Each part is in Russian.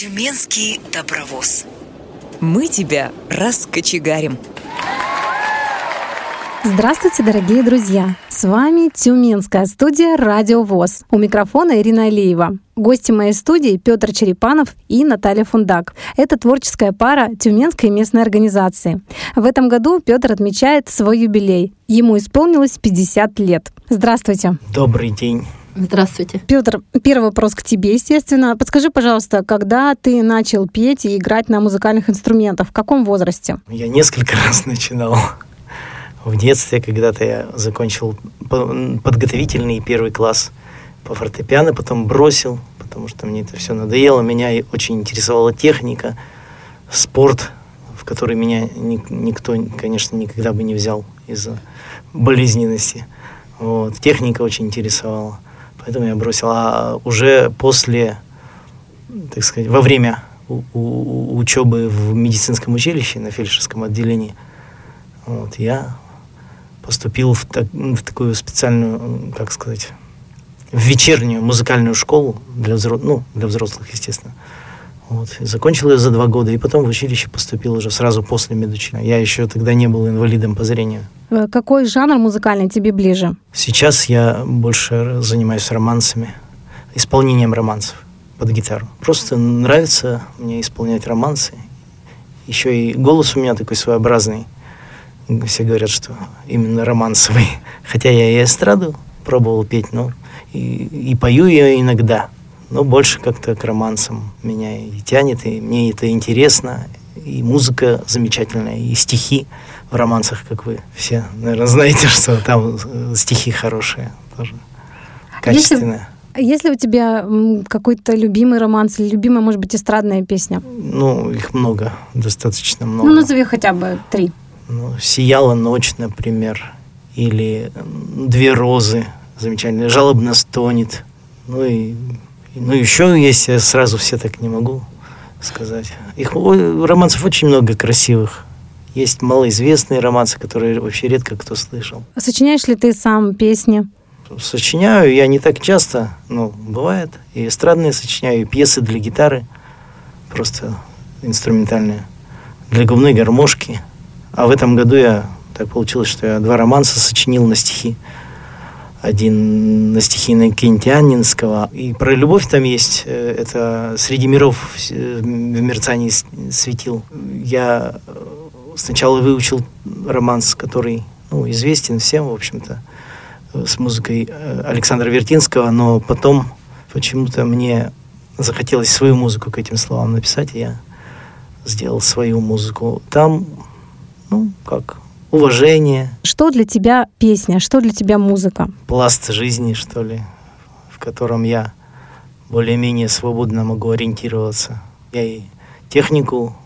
Тюменский добровоз. Мы тебя раскочегарим. Здравствуйте, дорогие друзья! С вами Тюменская студия «Радио ВОЗ». У микрофона Ирина Алиева. Гости моей студии Петр Черепанов и Наталья Фундак. Это творческая пара Тюменской местной организации. В этом году Петр отмечает свой юбилей. Ему исполнилось 50 лет. Здравствуйте. Добрый день. Здравствуйте. Петр, первый вопрос к тебе, естественно. Подскажи, пожалуйста, когда ты начал петь и играть на музыкальных инструментах? В каком возрасте? Я несколько раз начинал. В детстве когда-то я закончил подготовительный первый класс по фортепиано, потом бросил, потому что мне это все надоело. Меня очень интересовала техника, спорт, в который меня никто, конечно, никогда бы не взял из-за болезненности. Вот. Техника очень интересовала. Поэтому я бросил. А уже после, так сказать, во время учебы в медицинском училище на фельдшерском отделении, вот, я поступил в, так, в такую специальную, как сказать, в вечернюю музыкальную школу для, взро... ну, для взрослых, естественно. Вот. Закончил ее за два года, и потом в училище поступил уже сразу после медучилища. Я еще тогда не был инвалидом по зрению. Э, какой жанр музыкальный тебе ближе? Сейчас я больше занимаюсь романсами, исполнением романсов под гитару. Просто нравится мне исполнять романсы. Еще и голос у меня такой своеобразный. Все говорят, что именно романсовый. Хотя я и эстраду пробовал петь, но и, и пою ее иногда но больше как-то к романсам меня и тянет, и мне это интересно, и музыка замечательная, и стихи в романсах, как вы все, наверное, знаете, что там э, стихи хорошие тоже, качественные. Если, если у тебя какой-то любимый романс или любимая, может быть, эстрадная песня? Ну, их много, достаточно много. Ну, назови хотя бы три. Ну, «Сияла ночь», например, или «Две розы», замечательно, «Жалобно стонет», ну и ну, еще есть, я сразу все так не могу сказать. Их романсов очень много красивых. Есть малоизвестные романсы, которые вообще редко кто слышал. Сочиняешь ли ты сам песни? Сочиняю, я не так часто, но бывает. И эстрадные сочиняю, и пьесы для гитары, просто инструментальные, для губной гармошки. А в этом году я, так получилось, что я два романса сочинил на стихи один на стихи Кентианинского. И про любовь там есть. Э, это «Среди миров в мерцании светил». Я э, сначала выучил романс, который ну, известен всем, в общем-то, э, с музыкой Александра Вертинского, но потом почему-то мне захотелось свою музыку к этим словам написать, и я сделал свою музыку. Там, ну, как, уважение. Что для тебя песня, что для тебя музыка? Пласт жизни, что ли, в котором я более-менее свободно могу ориентироваться. Я и технику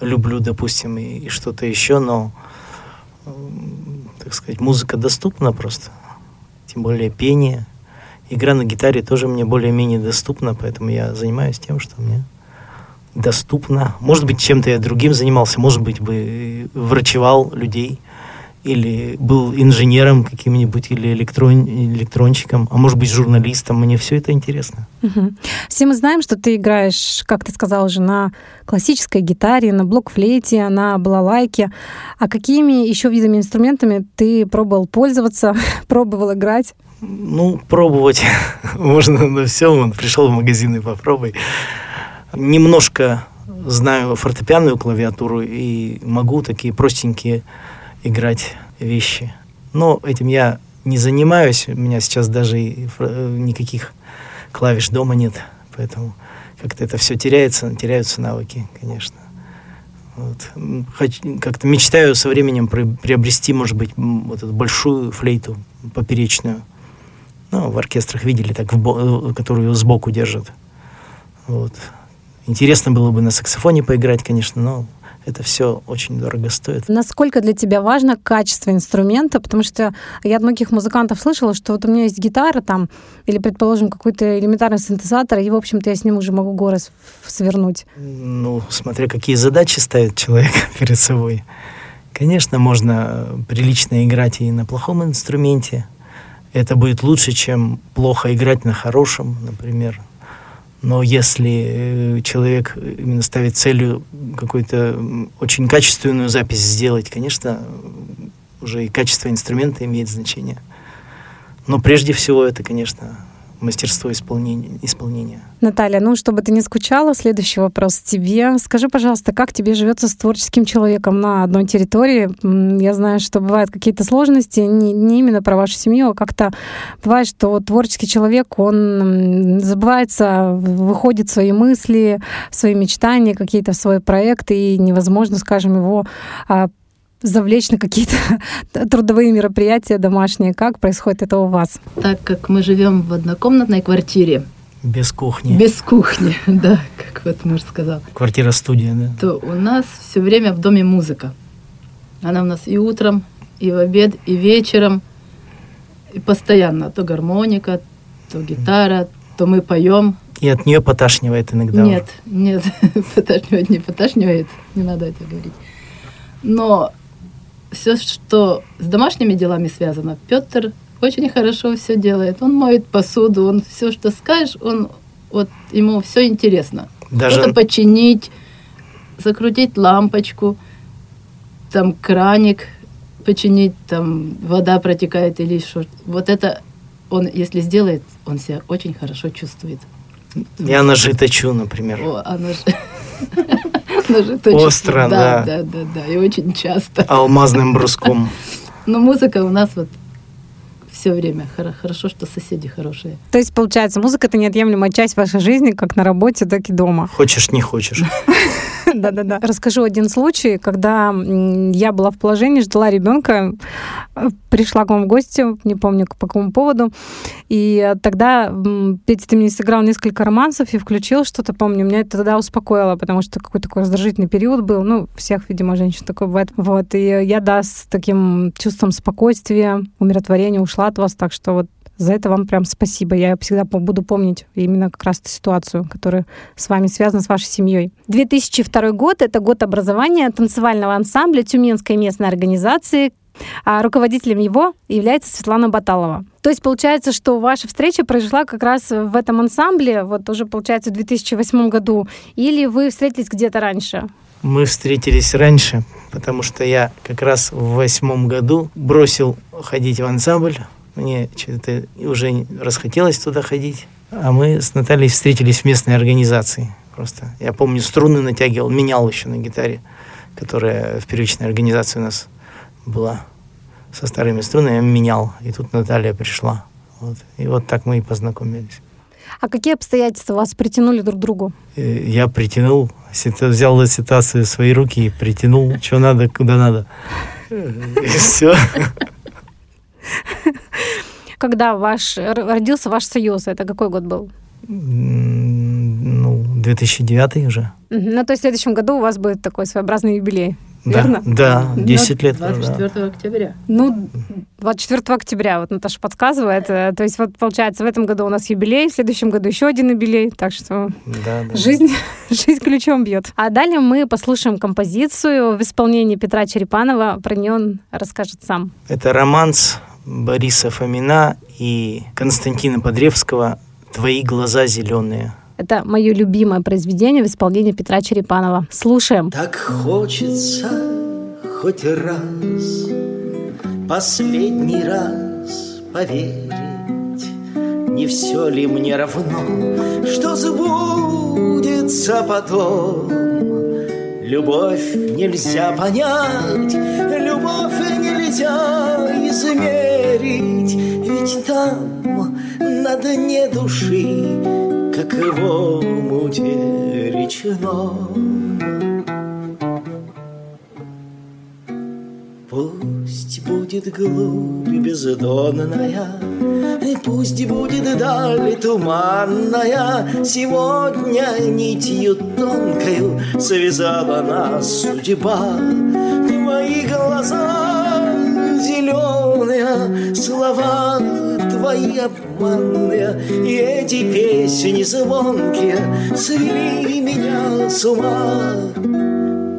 люблю, допустим, и, и что-то еще, но, так сказать, музыка доступна просто. Тем более пение. Игра на гитаре тоже мне более-менее доступна, поэтому я занимаюсь тем, что мне доступно. Может быть, чем-то я другим занимался, может быть, бы врачевал людей – или был инженером каким-нибудь, или электрон, электронщиком, а может быть журналистом. Мне все это интересно. Угу. Все мы знаем, что ты играешь, как ты сказал уже, на классической гитаре, на блокфлейте, на балалайке. А какими еще видами инструментами ты пробовал пользоваться, пробовал играть? Ну, пробовать можно на всем. Пришел в магазин и попробуй. Немножко знаю фортепианную клавиатуру и могу такие простенькие играть вещи. Но этим я не занимаюсь. У меня сейчас даже и никаких клавиш дома нет. Поэтому как-то это все теряется, теряются навыки, конечно. Вот. Как-то мечтаю со временем приобрести, может быть, вот эту большую флейту поперечную. Ну, в оркестрах видели, так, в которую сбоку держат. Вот. Интересно было бы на саксофоне поиграть, конечно, но это все очень дорого стоит. Насколько для тебя важно качество инструмента? Потому что я от многих музыкантов слышала, что вот у меня есть гитара там, или, предположим, какой-то элементарный синтезатор, и, в общем-то, я с ним уже могу горы свернуть. Ну, смотря какие задачи ставит человек перед собой. Конечно, можно прилично играть и на плохом инструменте. Это будет лучше, чем плохо играть на хорошем, например. Но если э, человек именно ставит целью какую-то очень качественную запись сделать, конечно, уже и качество инструмента имеет значение. Но прежде всего это, конечно, мастерство исполнения. исполнения. Наталья, ну, чтобы ты не скучала, следующий вопрос тебе. Скажи, пожалуйста, как тебе живется с творческим человеком на одной территории? Я знаю, что бывают какие-то сложности, не, не именно про вашу семью, а как-то бывает, что творческий человек, он забывается, выходит в свои мысли, в свои мечтания, какие-то в свой проект, и невозможно, скажем, его а, завлечь на какие-то трудовые мероприятия домашние. Как происходит это у вас? Так как мы живем в однокомнатной квартире, без кухни. Без кухни, да, как вот муж сказал. Квартира-студия, да. То у нас все время в доме музыка. Она у нас и утром, и в обед, и вечером, и постоянно. То гармоника, то гитара, то мы поем. И от нее поташнивает иногда. Нет, нет, поташнивает, не поташнивает, не надо это говорить. Но все, что с домашними делами связано, Петр очень хорошо все делает. Он моет посуду, он все, что скажешь, он вот ему все интересно. Даже... Что-то починить, закрутить лампочку, там краник починить, там вода протекает или что. Вот это он, если сделает, он себя очень хорошо чувствует. Я ножи точу, например. О, а ножи... Остро, да. Да, да, да, и очень часто. Алмазным бруском. Но музыка у нас вот все время. Хорошо, что соседи хорошие. То есть, получается, музыка — это неотъемлемая часть вашей жизни, как на работе, так и дома. Хочешь, не хочешь. Да-да-да. Расскажу один случай, когда я была в положении, ждала ребенка, э, пришла к вам в гости, не помню по какому поводу, и тогда Петя, ты мне сыграл несколько романсов и включил что-то, помню, меня это тогда успокоило, потому что какой-то такой раздражительный период был, ну, всех, видимо, женщин такой бывает. Вот, и я, да, с таким чувством спокойствия, умиротворения ушла от вас, так что вот за это вам прям спасибо. Я всегда буду помнить именно как раз эту ситуацию, которая с вами связана, с вашей семьей. 2002 год — это год образования танцевального ансамбля Тюменской местной организации. А руководителем его является Светлана Баталова. То есть получается, что ваша встреча произошла как раз в этом ансамбле, вот уже получается в 2008 году, или вы встретились где-то раньше? Мы встретились раньше, потому что я как раз в восьмом году бросил ходить в ансамбль, мне что-то уже расхотелось туда ходить. А мы с Натальей встретились в местной организации. Просто я помню, струны натягивал, менял еще на гитаре, которая в первичной организации у нас была со старыми струнами, я менял. И тут Наталья пришла. Вот. И вот так мы и познакомились. А какие обстоятельства вас притянули друг к другу? Э, я притянул, взял ситуацию в свои руки и притянул, что надо, куда надо. И все. Когда ваш родился ваш союз, это какой год был? Ну, 2009 уже. Ну, то есть в следующем году у вас будет такой своеобразный юбилей. Да, верно? да, 10 лет. 24 да. октября. Ну, 24 октября, вот Наташа подсказывает. Э, то есть вот получается, в этом году у нас юбилей, в следующем году еще один юбилей, так что да, да, жизнь, жизнь ключом бьет. А далее мы послушаем композицию в исполнении Петра Черепанова. Про нее он расскажет сам. Это романс Бориса Фомина и Константина Подревского «Твои глаза зеленые». Это мое любимое произведение в исполнении Петра Черепанова. Слушаем. Так хочется хоть раз, последний раз поверить, Не все ли мне равно, что сбудется потом? Любовь нельзя понять, любовь нельзя измерить, Ведь там на дне души муте речной. Пусть будет глубь бездонная, и пусть будет даль туманная, Сегодня нитью тонкою связала нас судьба. Твои глаза зеленые, слова твои обманные И эти песни звонкие Свели меня с ума.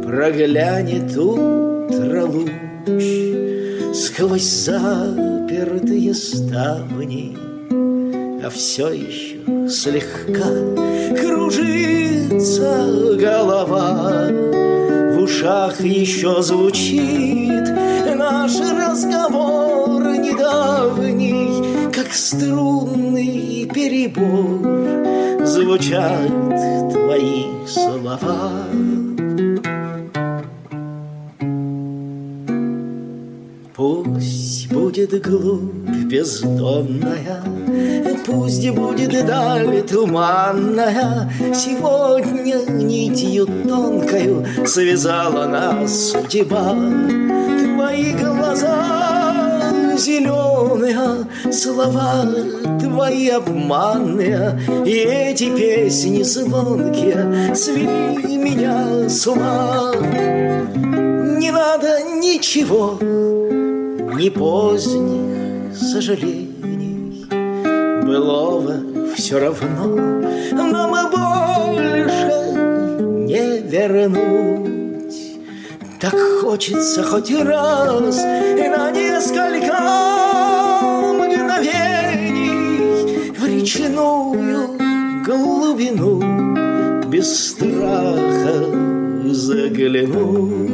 Проглянет утро луч Сквозь запертые ставни А все еще слегка кружится голова. В ушах еще звучит наш разговор недавний Как струнный перебор звучат твои слова Пусть будет глубь бездонная, Пусть будет даль туманная, Сегодня нитью тонкою Связала нас судьба. Твои глаза зеленые, Слова твои обманные, И эти песни звонкие Свели меня с ума. Не надо ничего, ни поздних сожалений. Былого все равно нам больше не вернуть. Так хочется хоть раз и на несколько глубину без страха заглянуть.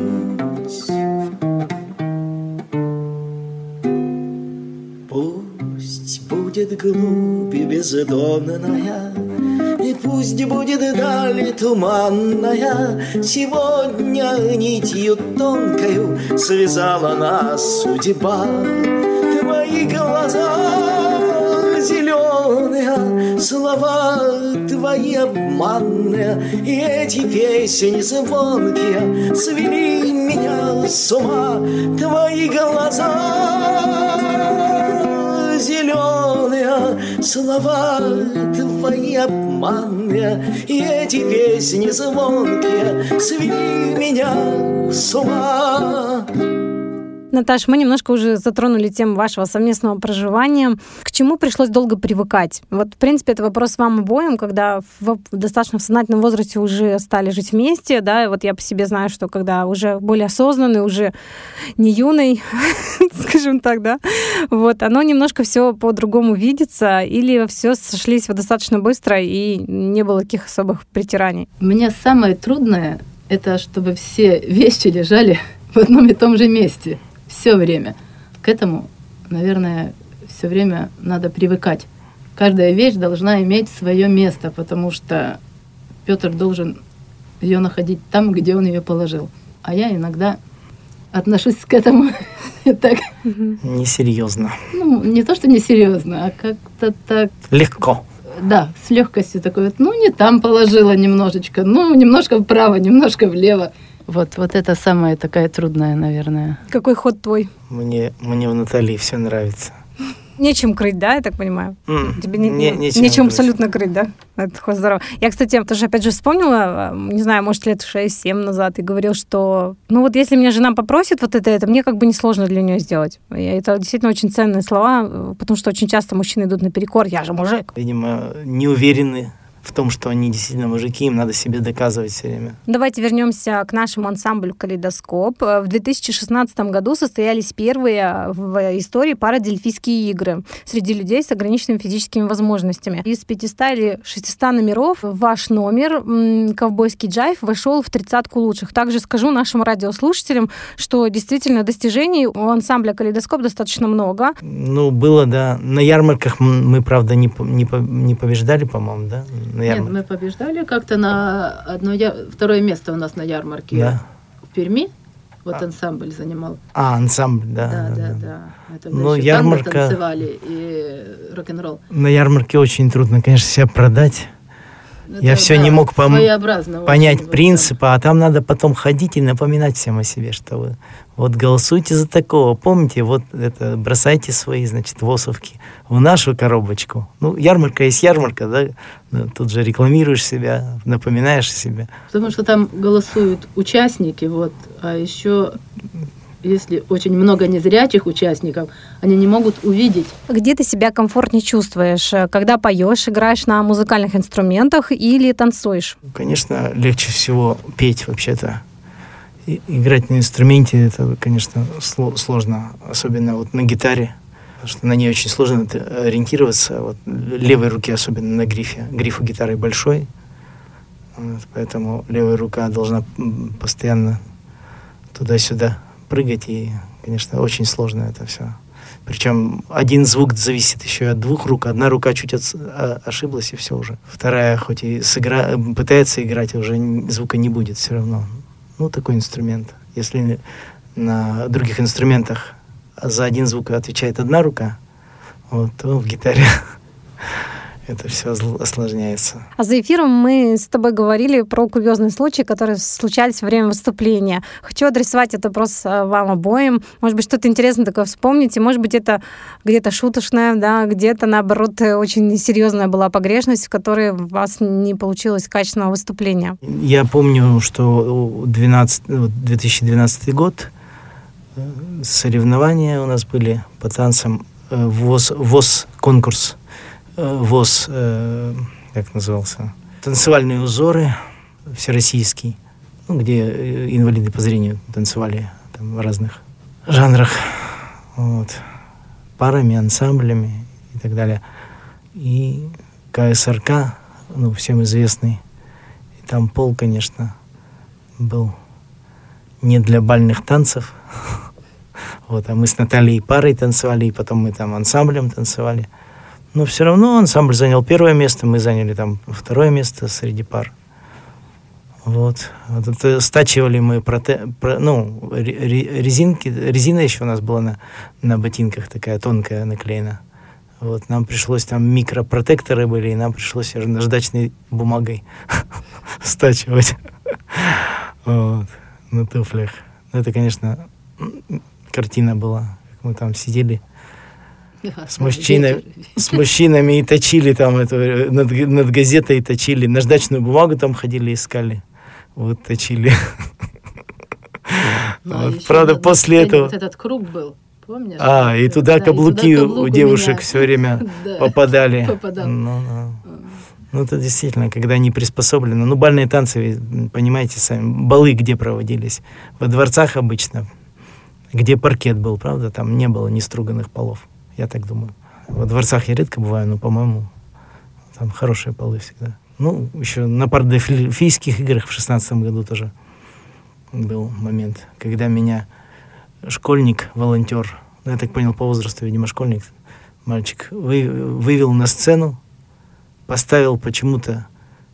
Пусть будет глубь бездонная, И пусть будет даль туманная, Сегодня нитью тонкою Связала нас судьба. Твои глаза зеленые, Слова твои обманные, И эти песни звонкие Свели меня с ума. Твои глаза зеленые слова твои обманные И эти песни звонкие свели меня с ума Наташ, мы немножко уже затронули тему вашего совместного проживания. К чему пришлось долго привыкать? Вот, в принципе, это вопрос вам обоим, когда в достаточно в сознательном возрасте уже стали жить вместе, да, и вот я по себе знаю, что когда уже более осознанный, уже не юный, скажем так, да, вот, оно немножко все по-другому видится, или все сошлись достаточно быстро и не было таких особых притираний? Мне самое трудное — это чтобы все вещи лежали в одном и том же месте все время. К этому, наверное, все время надо привыкать. Каждая вещь должна иметь свое место, потому что Петр должен ее находить там, где он ее положил. А я иногда отношусь к этому так. Несерьезно. Ну, не то, что несерьезно, а как-то так. Легко. Да, с легкостью такой вот, ну, не там положила немножечко, ну, немножко вправо, немножко влево. Вот, вот это самая такая трудная, наверное. Какой ход твой? Мне, мне в Наталье все нравится. Нечем крыть, да, я так понимаю? М, Тебе не- не- не- нечем нечем крыть. абсолютно крыть, да? Это хоть здорово. Я, кстати, тоже опять же вспомнила, э, не знаю, может, лет 6-7 назад, и говорил, что, ну вот если меня жена попросит вот это, это мне как бы несложно для нее сделать. И это действительно очень ценные слова, э, потому что очень часто мужчины идут наперекор, я же мужик. Видимо, не уверены в том, что они действительно мужики, им надо себе доказывать все время. Давайте вернемся к нашему ансамблю «Калейдоскоп». Э, В 2016 году состоялись первые в истории парадельфийские игры среди людей с ограниченными физическими возможностями. Из 500 или 600 номеров ваш номер «Ковбойский джайв» вошел в тридцатку лучших. Также скажу нашим радиослушателям, что действительно достижений у ансамбля «Калейдоскоп» достаточно много. Ну, было, да. На ярмарках мы, правда, не, не, не побеждали, по-моему, да? На Нет, ярмарках. мы побеждали как-то на одно я... второе место у нас на ярмарке Да. в Перми. Вот А. ансамбль занимал. А, ансамбль, да. Да, да, да, да. Это Ну, ярмарка- танцевали и рок-н-ролл. На ярмарке очень трудно, конечно, себя продать. Я Это, всё да, не мог пом- понять очень, вот, принципы, а там надо потом ходить и напоминать всем о себе, что вы вот голосуйте за такого, помните, вот это бросайте свои, значит, восовки в нашу коробочку. Ну, ярмарка есть ярмарка, да, Ну, тут же рекламируешь себя, напоминаешь да. Потому что там голосуют участники, вот, а еще если очень много незрячих участников, они не могут увидеть. Где ты себя комфортнее чувствуешь? Когда поешь, играешь на музыкальных инструментах или танцуешь? Конечно, легче всего петь вообще-то. И- играть на инструменте это, конечно, сло- сложно, особенно вот на гитаре. потому что на ней очень сложно ориентироваться. Вот левой руке особенно на грифе. Гриф у гитары большой, вот, поэтому левая рука должна постоянно туда-сюда прыгать, и, конечно, очень сложно это все. Причем один звук зависит еще от двух рук. Одна рука чуть отс- а- ошиблась, и все уже. Вторая, хоть и сыгра... пытается играть, уже звука не будет все равно. Ну, такой инструмент. Если на других инструментах за один звук отвечает одна рука, вот, то в гитаре это все осложняется. А за эфиром мы с тобой говорили про курьезные случаи, которые случались во время выступления. Хочу адресовать этот вопрос а, вам обоим. Может быть, что-то интересное такое вспомните. Может быть, это где-то шуточное, да, где-то, наоборот, э, очень серьезная была погрешность, в которой у вас не получилось качественного выступления. Я помню, что 12, вот 2012 год э, соревнования у нас были по танцам э, ВОЗ, ВОЗ конкурс, э, ВОЗ, э, как назывался, танцевальные узоры всероссийский, ну, где э, инвалиды по зрению танцевали там, в разных жанрах, вот, парами, ансамблями и так далее. И КСРК, ну, всем известный, и там пол, конечно, был не для бальных танцев. Вот, а мы с Натальей парой танцевали, и потом мы там ансамблем танцевали. Но все равно ансамбль занял первое место, мы заняли там второе место среди пар. Вот. вот стачивали мы проте, про- ну, ре- ре- резинки, резина еще у нас была на, на ботинках такая тонкая наклеена. Вот, нам пришлось там микропротекторы были, и нам пришлось наждачной бумагой стачивать. На туфлях. Ну, это, конечно, картина была. Как мы там сидели с мужчиной, с мужчинами и точили там эту, э, над, над газетой точили, наждачную бумагу там ходили, искали. Вот точили. Ну, а Вот, Правда, на- на после этого... Вот этот круг был, помнишь? А, и туда Да, и каблуки туда у девушек меня. все время Да, попадали. попадал. Ну, ну. Ну, это действительно, когда они приспособлены. Ну, бальные танцы, понимаете сами, балы где проводились? Во дворцах обычно, где паркет был, правда? Там не было неструганных полов, я так думаю. Во дворцах я редко бываю, но, по-моему, там хорошие полы всегда. Ну, еще на пардефильфийских играх в шестнадцатом году тоже был момент, когда меня школьник, волонтер, ну, я так понял по возрасту, видимо, школьник, мальчик, вы, вывел на сцену, поставил почему-то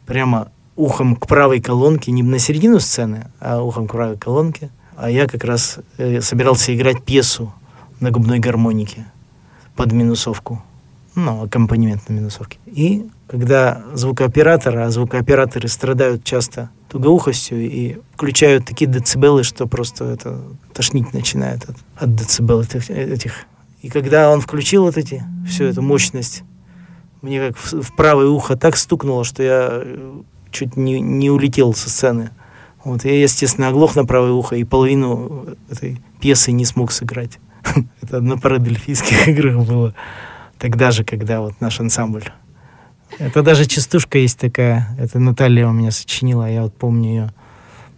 прямо ухом к правой колонке, не на середину сцены, а ухом к правой колонке. А я как раз э, собирался играть пьесу на губной гармонике под минусовку. Ну, аккомпанемент на минусовке. И когда звукооператор, а звукооператоры страдают часто тугоухостью и включают такие децибелы, что просто это тошнить начинает от, от децибел этих, этих. И когда он включил вот эти, всю эту мощность, мне как в, в правое ухо так стукнуло, что я э, чуть не, не улетел со сцены. Вот, я, естественно, оглох на правое ухо и половину этой пьесы не смог сыграть. Это на парадельфийских играх было. Тогда же, когда вот наш ансамбль. Это даже частушка есть такая. Это Наталья у меня сочинила, я вот помню ее.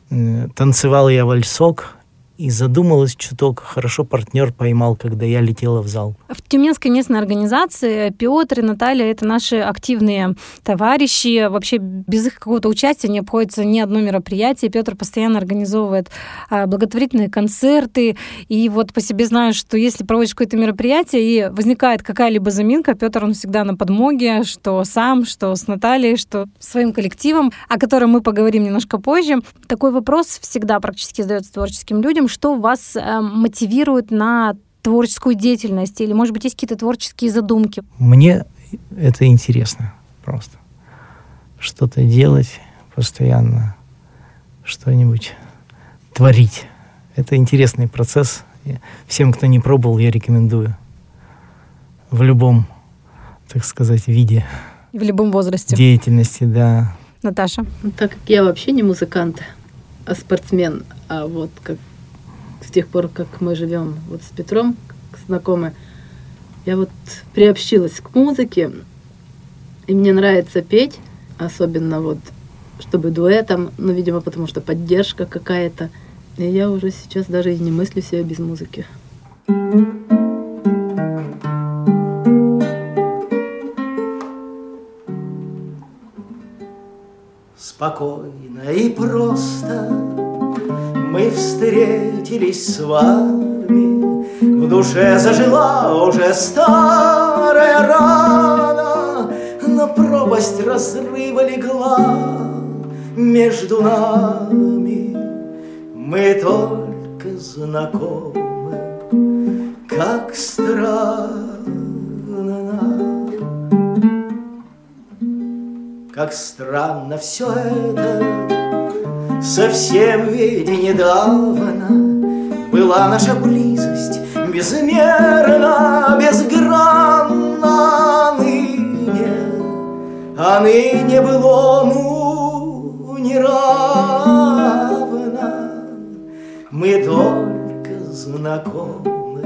Э, Танцевал я вальсок, и задумалась чуток, хорошо партнер поймал, когда я летела в зал. В Тюменской местной организации Петр и Наталья — это наши активные товарищи. Вообще без их какого-то участия не обходится ни одно мероприятие. Петр постоянно организовывает а, благотворительные концерты. И вот по себе знаю, что если проводишь какое-то мероприятие и возникает какая-либо заминка, Петр, он всегда на подмоге, что сам, что с Натальей, что своим коллективом, о котором мы поговорим немножко позже. Такой вопрос всегда практически задается творческим людям. Что вас э, мотивирует на творческую деятельность? Или, может быть, есть какие-то творческие задумки? Мне это интересно просто. Что-то делать постоянно, что-нибудь творить. Это интересный процесс. Всем, кто не пробовал, я рекомендую. В любом, так сказать, виде В любом возрасте. деятельности, да. Наташа. Ну, так как я вообще не музыкант, а спортсмен, а вот как с тех пор, как мы живем вот с Петром, знакомы, я вот приобщилась к музыке, и мне нравится петь, особенно вот чтобы дуэтом, ну, видимо, потому что поддержка какая-то. И я уже сейчас даже и не мыслю себя без музыки. Спокойно и просто мы встретились с вами. В душе зажила уже старая рана. Но пропасть разрыва легла между нами. Мы только знакомы, как странно Как странно все это, совсем ведь недавно Была наша близость безмерно, безгранна ныне, А ныне было, ну, неравно. Мы только знакомы,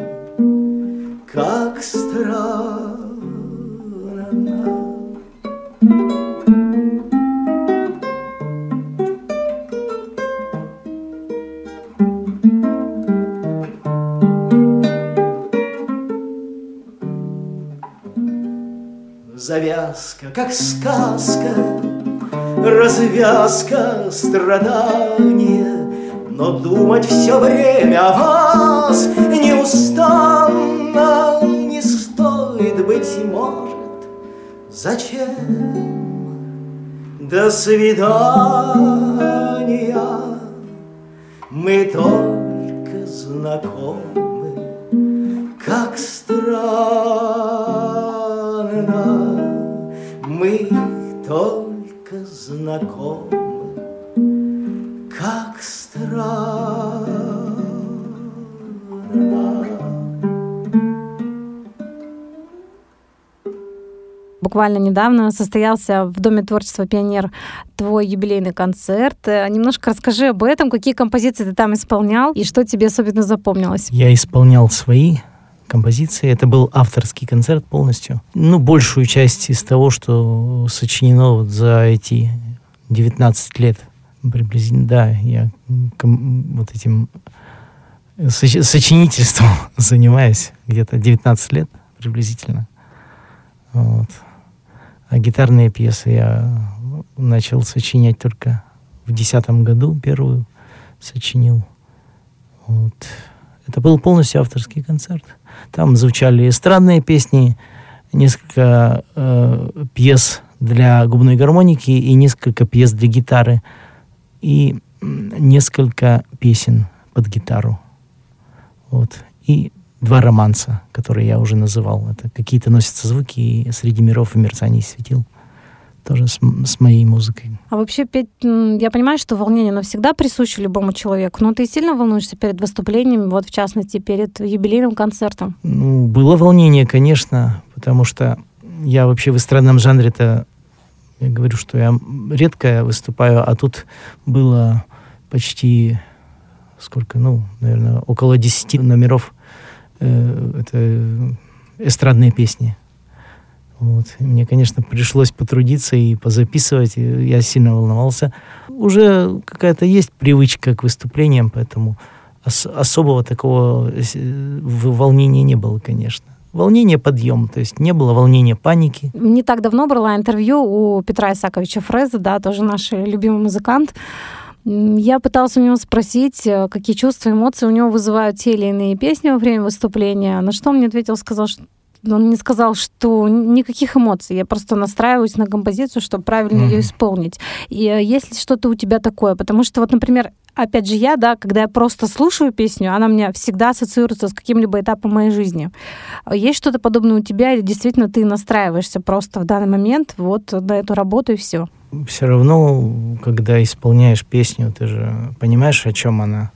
как странно Завязка, как сказка, развязка страдания, Но думать все время о вас неустанно Не стоит, быть может, зачем? До свидания, мы только знакомы, как странно знакомы, как странно. Буквально недавно состоялся в Доме творчества «Пионер» твой юбилейный концерт. Э, немножко расскажи об этом, какие композиции ты там исполнял и что тебе особенно запомнилось. Я исполнял свои композиции. Это был авторский концерт полностью. Ну, большую часть из того, что сочинено вот за эти 19 лет приблизительно, да, я вот этим сочинительством занимаюсь где-то 19 лет приблизительно. Вот. А гитарные пьесы я начал сочинять только в десятом году, первую сочинил. Вот. Это был полностью авторский концерт. Там звучали эстрадные песни, несколько э, пьес для губной гармоники и несколько пьес для гитары и несколько песен под гитару. Вот. И два романса, которые я уже называл. Это какие-то носятся звуки и среди миров и мерцаний светил тоже с, с моей музыкой. А вообще петь, я понимаю, что волнение навсегда присуще любому человеку, но ты сильно волнуешься перед выступлениями, вот в частности перед юбилейным концертом? Ну, было волнение, конечно, потому что я вообще в эстрадном жанре-то, я говорю, что я редко выступаю, а тут было почти сколько, ну, наверное, около 10 номеров э, это эстрадные песни. Вот. Мне, конечно, пришлось потрудиться и позаписывать. Я сильно волновался. Уже какая-то есть привычка к выступлениям, поэтому ос- особого такого э, волнения не было, конечно. Волнение подъем, то есть не было волнения паники. Не так давно брала интервью у Петра Исаковича Фреза, да, тоже наш любимый музыкант. Я пыталась у него спросить, э, какие чувства, эмоции у него вызывают те или иные песни во время выступления. На что он мне ответил, сказал, что он мне сказал, что никаких эмоций, я просто настраиваюсь на композицию, чтобы правильно mm-hmm. ее исполнить. И э, есть ли что-то у тебя такое? Потому что вот, например, опять же я, да, когда я просто слушаю песню, она у меня всегда ассоциируется с каким-либо этапом моей жизни. Есть что-то подобное у тебя, или действительно ты настраиваешься просто в данный момент вот на эту работу и все? Все равно, когда исполняешь песню, ты же понимаешь, о чем она.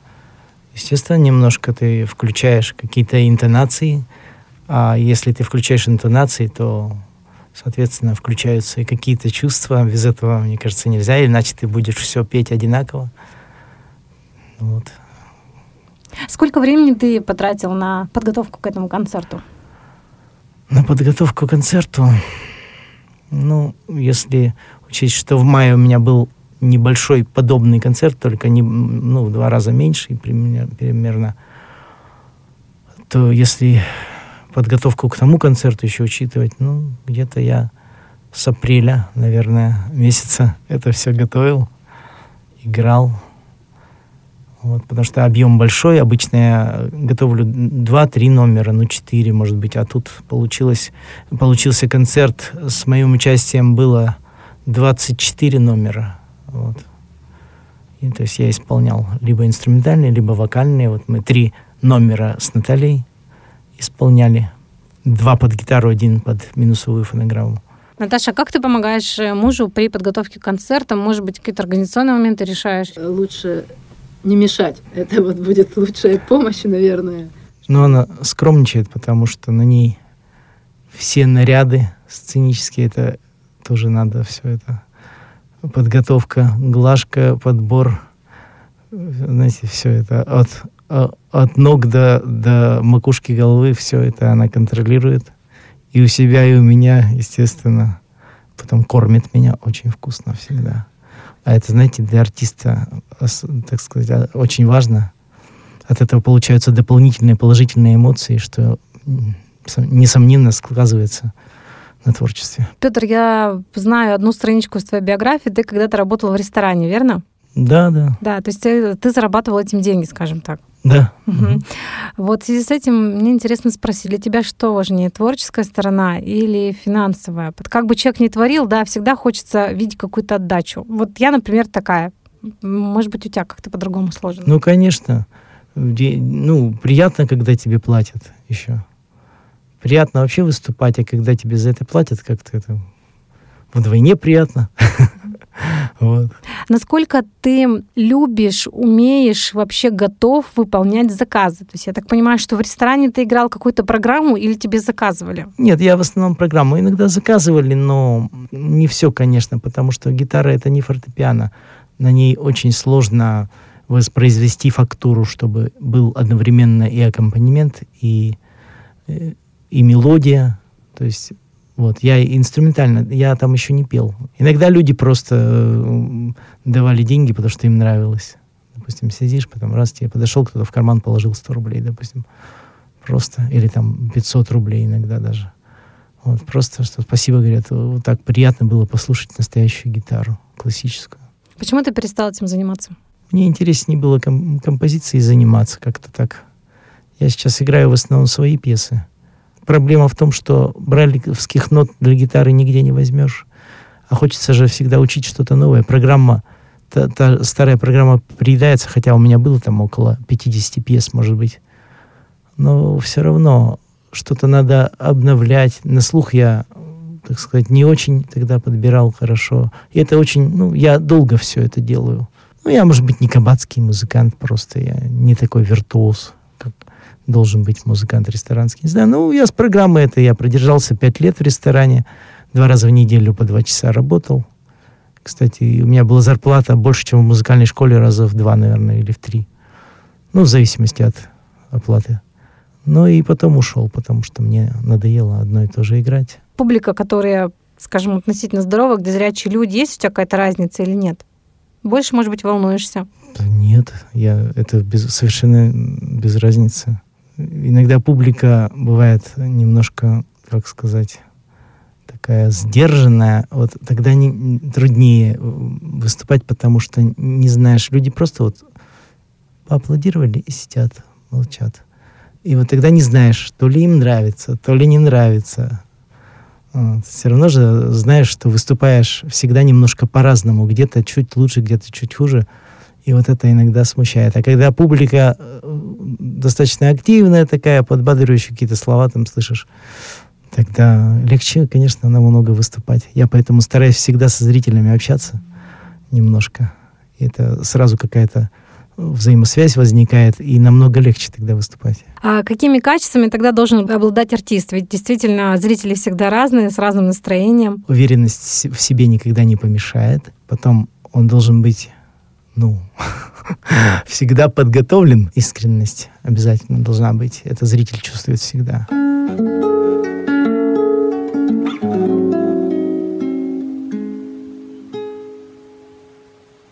Естественно, немножко ты включаешь какие-то интонации, а если ты включаешь интонации, то, соответственно, включаются и какие-то чувства. Без этого, мне кажется, нельзя, иначе ты будешь все петь одинаково. Вот. Сколько времени ты потратил на подготовку к этому концерту? На подготовку к концерту, ну, если учесть, что в мае у меня был небольшой подобный концерт, только не, ну, в два раза меньше примерно, то если подготовку к тому концерту еще учитывать, ну, где-то я с апреля, наверное, месяца это все готовил, играл. Вот, потому что объем большой, обычно я готовлю 2-3 номера, ну 4, может быть, а тут получилось, получился концерт с моим участием было 24 номера. Вот. И, то есть я исполнял либо инструментальные, либо вокальные. Вот мы три номера с Натальей исполняли. Два под гитару, один под минусовую фонограмму. Наташа, а как ты помогаешь э, мужу при подготовке к концертам? Может быть, какие-то организационные моменты решаешь? Лучше не мешать. Это вот будет лучшая помощь, наверное. Но она скромничает, потому что на ней все наряды сценические, это тоже надо все это. Подготовка, глажка, подбор, знаете, все это от, от ног до, до макушки головы, все это она контролирует. И у себя, и у меня, естественно. Потом кормит меня очень вкусно всегда. А это, знаете, для артиста, так сказать, очень важно. От этого получаются дополнительные положительные эмоции, что, несомненно, сказывается на творчестве. Петр, я знаю одну страничку из твоей биографии. Ты когда-то работал в ресторане, верно? Да, да. Да, то есть ты, ты зарабатывал этим деньги, скажем так. Да. Угу. Вот в связи с этим мне интересно спросить, для тебя что важнее, творческая сторона или финансовая? Как бы человек не творил, да, всегда хочется видеть какую-то отдачу. Вот я, например, такая. Может быть, у тебя как-то по-другому сложно? Ну, конечно. Ну, приятно, когда тебе платят еще. Приятно вообще выступать, а когда тебе за это платят, как-то это вдвойне приятно. Вот. Насколько ты любишь, умеешь, вообще готов выполнять заказы? То есть я так понимаю, что в ресторане ты играл какую-то программу или тебе заказывали? Нет, я в основном программу. Иногда заказывали, но не все, конечно, потому что гитара это не фортепиано. На ней очень сложно воспроизвести фактуру, чтобы был одновременно и аккомпанемент, и, э, и мелодия. То есть вот, я инструментально, я там еще не пел. Иногда люди просто э, давали деньги, потому что им нравилось. Допустим, сидишь, потом раз тебе подошел, кто-то в карман положил 100 рублей, допустим. Просто. Или там 500 рублей иногда даже. Вот, просто что спасибо, говорят, вот так приятно было послушать настоящую гитару, классическую. Почему ты перестал этим заниматься? Мне интереснее было ком- композицией заниматься как-то так. Я сейчас играю в основном свои пьесы. Проблема в том, что брайлевских нот для гитары нигде не возьмешь. А хочется же всегда учить что-то новое. Программа, та, та старая программа приедается, хотя у меня было там около 50 пьес, может быть. Но все равно что-то надо обновлять. На слух я, так сказать, не очень тогда подбирал хорошо. И это очень, ну, я долго все это делаю. Ну, я, может быть, не кабацкий музыкант, просто я не такой виртуоз, должен быть музыкант ресторанский. Не знаю, ну, я с программы это, я продержался пять лет в ресторане, два раза в неделю по два часа работал. Кстати, у меня была зарплата больше, чем в музыкальной школе, раза в два, наверное, или в три. Ну, в зависимости от оплаты. Ну и потом ушел, потому что мне надоело одно и то же играть. Публика, которая, скажем, относительно здоровая, где зрячие люди, есть у тебя какая-то разница или нет? Больше, может быть, волнуешься? Нет, я это без, совершенно без разницы иногда публика бывает немножко, как сказать, такая сдержанная, вот тогда не, труднее выступать, потому что не знаешь, люди просто вот поаплодировали и сидят, молчат. И вот тогда не знаешь, то ли им нравится, то ли не нравится. Вот. Все равно же знаешь, что выступаешь всегда немножко по-разному. Где-то чуть лучше, где-то чуть хуже. И вот это иногда смущает. А когда публика э, достаточно активная такая, подбадривающая какие-то слова там слышишь, тогда легче, конечно, намного выступать. Я поэтому стараюсь всегда со зрителями общаться немножко. И это сразу какая-то взаимосвязь возникает, и намного легче тогда выступать. А какими качествами тогда должен обладать артист? Ведь действительно зрители всегда разные, с разным настроением. Уверенность в себе никогда не помешает. Потом он должен быть ну, всегда подготовлен. Искренность обязательно должна быть. Это зритель чувствует всегда.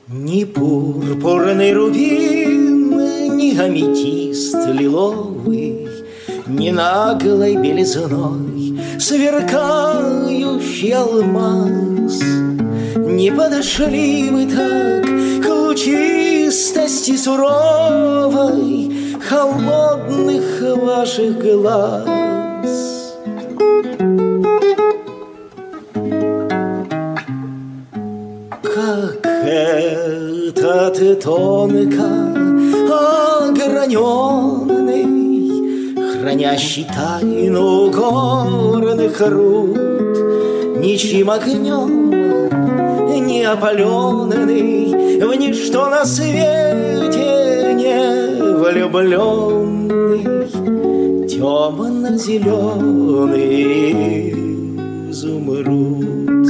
Ни пурпурный рубин, ни аметист лиловый, Ни наглой белизной сверкающий алмаз. Не подошли вы так к лучистости суровой холодных ваших глаз. Как это ты тонко ограненный, Хранящий тайну горных руд, Ничьим огнем не опаленный, В ничто на свете не влюбленный, Темно-зеленый изумруд.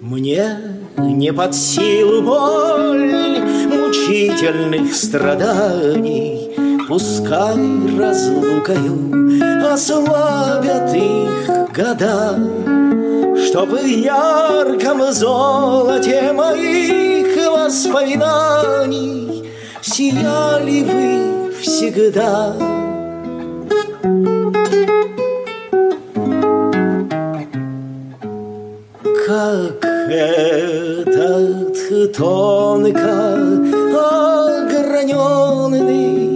Мне не под силу боль мучительных страданий, Пускай разлукою ослабят их года, Чтоб в ярком золоте моих воспоминаний Сияли вы всегда. Как этот тонко ограненный,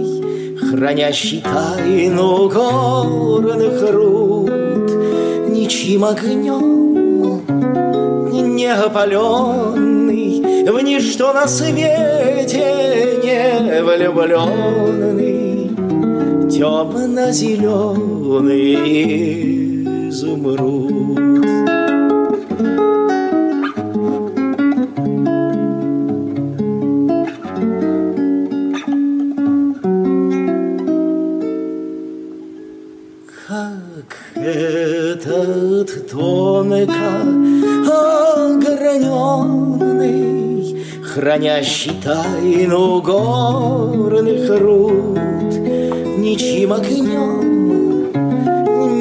Хранящий тайну горных руд, Ничьим огнем не опаленный, В ничто на свете не влюбленный, Темно-зеленый изумруд. Хранящий тайну горных руд, Ничьим огнем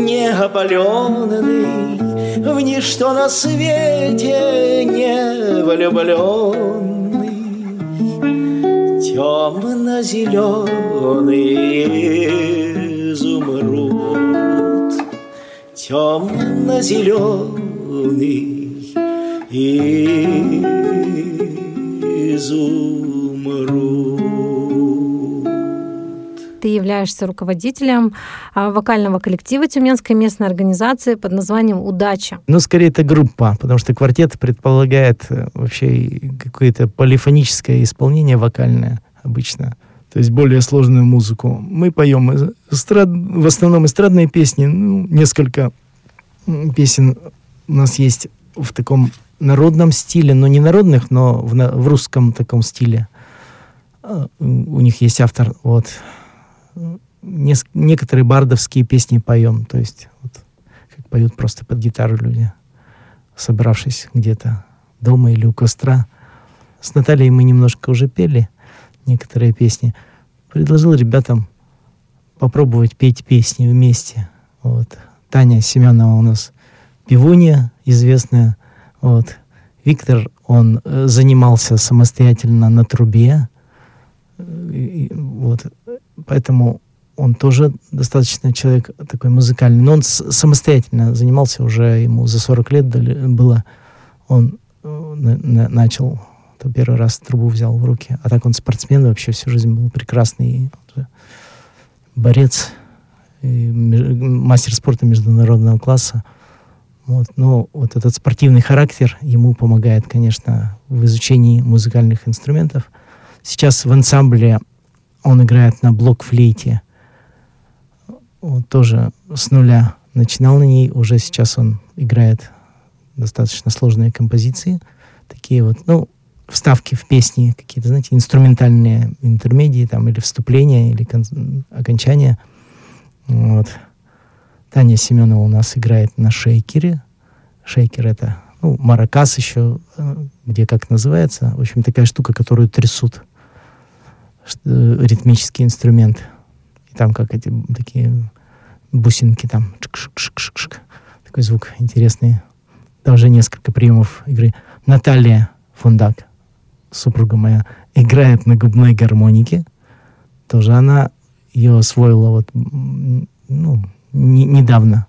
не опаленный, В ничто на свете не влюбленный, Темно-зеленый изумруд, Темно-зеленый изумруд. Ты являешься руководителем а, вокального коллектива Тюменской местной организации под названием «Удача». Ну, скорее, это группа, потому что квартет предполагает э, вообще какое-то полифоническое исполнение вокальное обычно. То есть более сложную музыку. Мы поем эстрад... в основном эстрадные песни, ну, несколько песен у нас есть в таком народном стиле, но не народных, но в, в русском таком стиле. А, У них есть автор, вот. Нес- некоторые бардовские песни поем, то есть вот, как поют просто под гитару люди, собравшись где-то дома или у костра. С Натальей мы немножко уже пели некоторые песни. Предложил ребятам попробовать петь песни вместе. Вот. Таня Семенова у нас певунья известная. Вот. Виктор, он э, занимался самостоятельно на трубе. Вот. Поэтому он тоже достаточно человек такой музыкальный. Но он самостоятельно занимался уже, ему за 40 лет было. Он э, на- на- начал, то первый раз трубу взял в руки. А так он спортсмен вообще всю жизнь был прекрасный борец, мастер спорта международного класса. Вот. Но вот этот спортивный характер ему помогает, конечно, в изучении музыкальных инструментов. Сейчас в ансамбле он играет на блок-флейте. Вот тоже с нуля начинал на ней, уже сейчас он играет достаточно сложные композиции. Такие вот, ну, вставки в песни, какие-то, знаете, инструментальные интермедии там, или вступления, или кон- окончания. Вот. Таня Семенова у нас играет на шейкере. Шейкер это, ну, маракас еще, э, где как называется. В общем, такая штука, которую трясут. Э, Ритмический инструмент. И там как эти такие бусинки там. Чик-шик-шик-шик-шик. Такой звук интересный. Там несколько приемов игры. Наталья Фундак, супруга моя, играет на губной гармонике. Тоже она ее освоила вот, ну, не- недавно.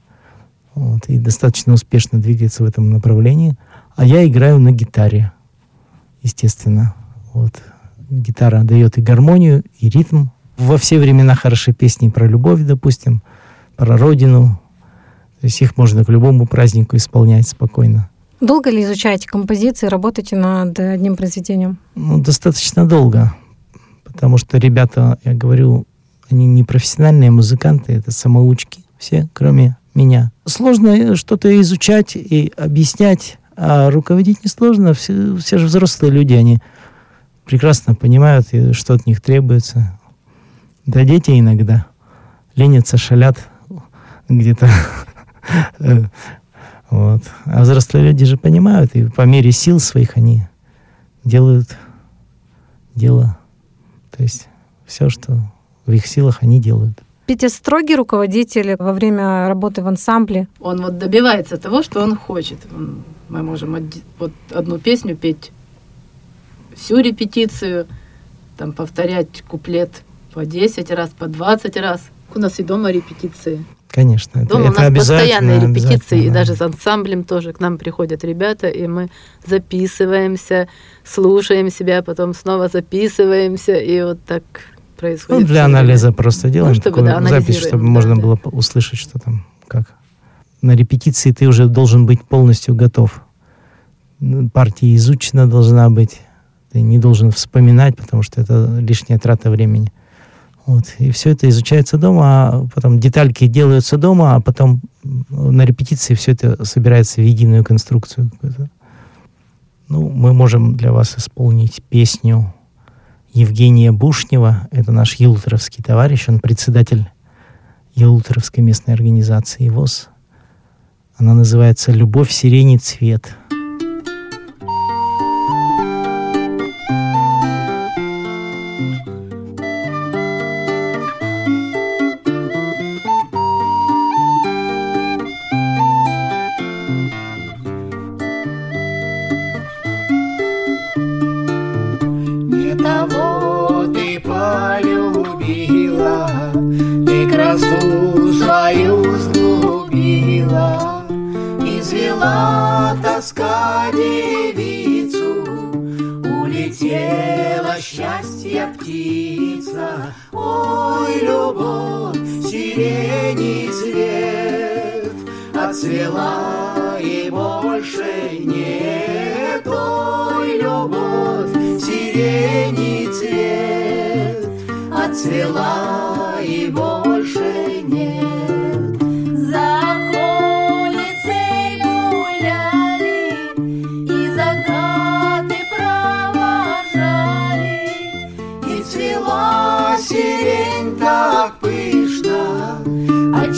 Вот, и достаточно успешно двигается в этом направлении. А я играю на гитаре, естественно. Вот. Гитара дает и гармонию, и ритм. Во все времена хороши песни про любовь, допустим, про родину. То есть их можно к любому празднику исполнять спокойно. Долго ли изучаете композиции, работаете над одним произведением? Ну, достаточно долго, потому что ребята, я говорю, они не профессиональные музыканты, это самоучки все, кроме меня. Сложно э, что-то изучать и объяснять, а руководить несложно. Все, все же взрослые люди, они прекрасно понимают, что от них требуется. Да дети иногда ленятся, шалят где-то. Вот. А взрослые люди же понимают, и по мере сил своих они делают дело. То есть все, что в их силах, они делают. Петя строгий руководитель во время работы в ансамбле. Он вот добивается того, что он хочет. Мы можем вот одну песню петь всю репетицию, там повторять куплет по 10 раз, по 20 раз. У нас и дома репетиции. Конечно. это- Дома это у нас постоянные репетиции, и да. даже с ансамблем тоже к нам приходят ребята, и мы записываемся, слушаем себя, потом снова записываемся, и вот так Ну, происходит. для всё время. анализа просто делаем чтобы, такую да, запись, чтобы да, можно да. было услышать, что там, как. На репетиции ты уже должен быть полностью готов. Ну, Партия изучена должна быть. Ты не должен вспоминать, потому что это лишняя трата времени. Вот. И все это изучается дома, а потом детальки делаются дома, а потом на репетиции все это собирается в единую конструкцию. Ну, мы можем для вас исполнить песню Евгения Бушнева. Это наш елутеровский товарищ, он председатель Елутеровской местной организации ВОЗ. Она называется «Любовь, сирени, цвет». Улетела счастье птица. Ой, любовь, сирени цвет, отцвела и больше нет. Ой, любовь, сирени цвет, отцвела и больше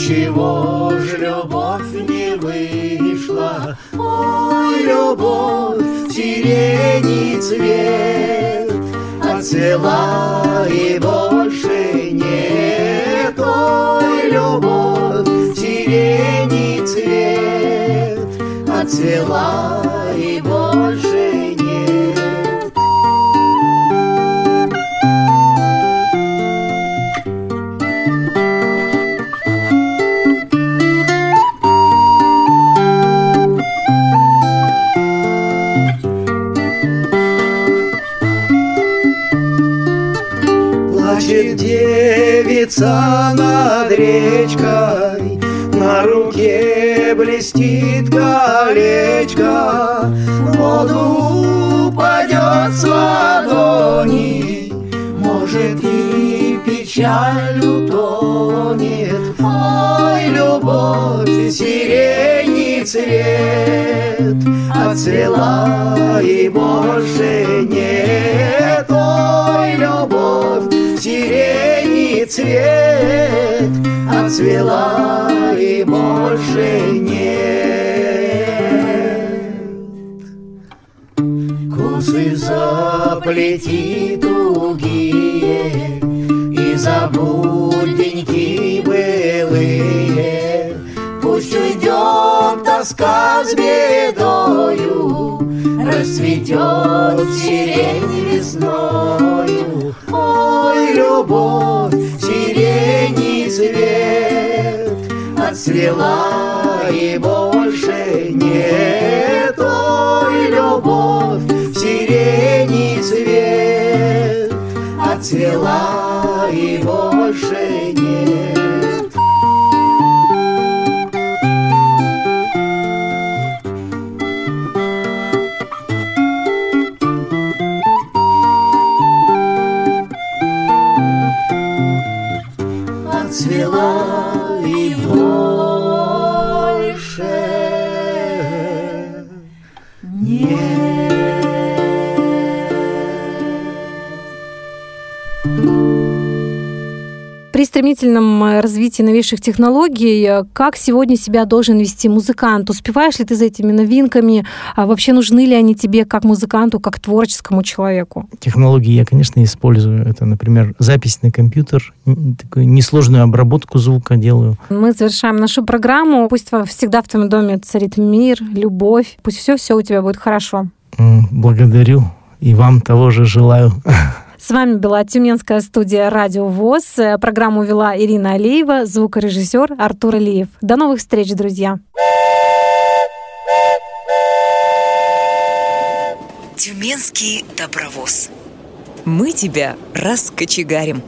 Отчего ж любовь не вышла? Ой, любовь, сирени цвет, Отцвела и больше нет. Ой, любовь, сирени цвет, Отцвела Плачет девица над речкой, На руке блестит колечко, В воду упадет с ладони, Может и печаль утонет. Ой, любовь, сирени цвет, Отцвела и больше нет. Сирени цвет, Отцвела и больше нет. Косы заплети тугие И забудь деньки былые Пусть уйдет тоска с бедою Расцветет сирень весною. Ой, любовь, сирени цвет. Отцвела и больше нет. Ой, любовь сирени цвет. Отцвела и больше нет стремительном э, развитии новейших технологий, э, как сегодня себя должен вести музыкант? Успеваешь ли ты за этими новинками? А вообще нужны ли они тебе как музыканту, как творческому человеку? Технологии я, конечно, использую. Это, например, запись на компьютер, такую несложную обработку звука делаю. Мы завершаем нашу программу. Пусть всегда в твоем доме царит мир, любовь. Пусть все-все у тебя будет хорошо. Благодарю. И вам того же желаю. С вами была Тюменская студия «Радио ВОЗ». Программу вела Ирина Алиева, звукорежиссер Артур Алиев. До новых встреч, друзья! Тюменский добровоз. Мы тебя раскочегарим.